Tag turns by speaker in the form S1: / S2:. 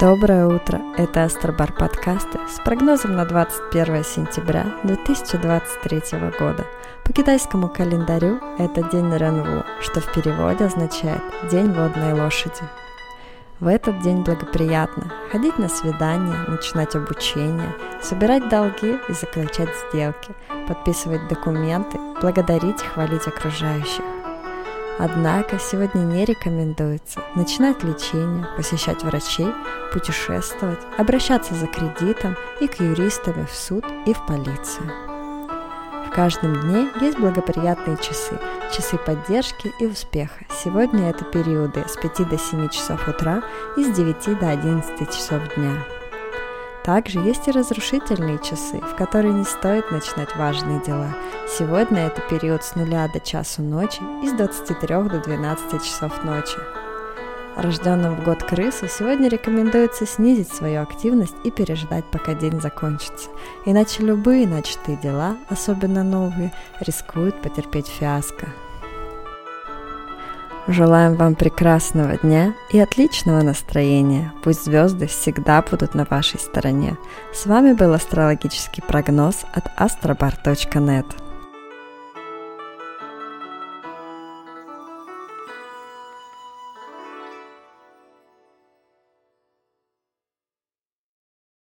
S1: Доброе утро! Это Астробар подкасты с прогнозом на 21 сентября 2023 года. По китайскому календарю это день Ренву, что в переводе означает «день водной лошади». В этот день благоприятно ходить на свидания, начинать обучение, собирать долги и заключать сделки, подписывать документы, благодарить и хвалить окружающих. Однако сегодня не рекомендуется начинать лечение, посещать врачей, путешествовать, обращаться за кредитом и к юристам в суд и в полицию. В каждом дне есть благоприятные часы, часы поддержки и успеха. Сегодня это периоды с 5 до 7 часов утра и с 9 до 11 часов дня. Также есть и разрушительные часы, в которые не стоит начинать важные дела. Сегодня это период с нуля до часу ночи и с 23 до 12 часов ночи. Рожденным в год крысу сегодня рекомендуется снизить свою активность и переждать, пока день закончится. Иначе любые начатые дела, особенно новые, рискуют потерпеть фиаско. Желаем вам прекрасного дня и отличного настроения. Пусть звезды всегда будут на вашей стороне. С вами был астрологический прогноз от astrobar.net.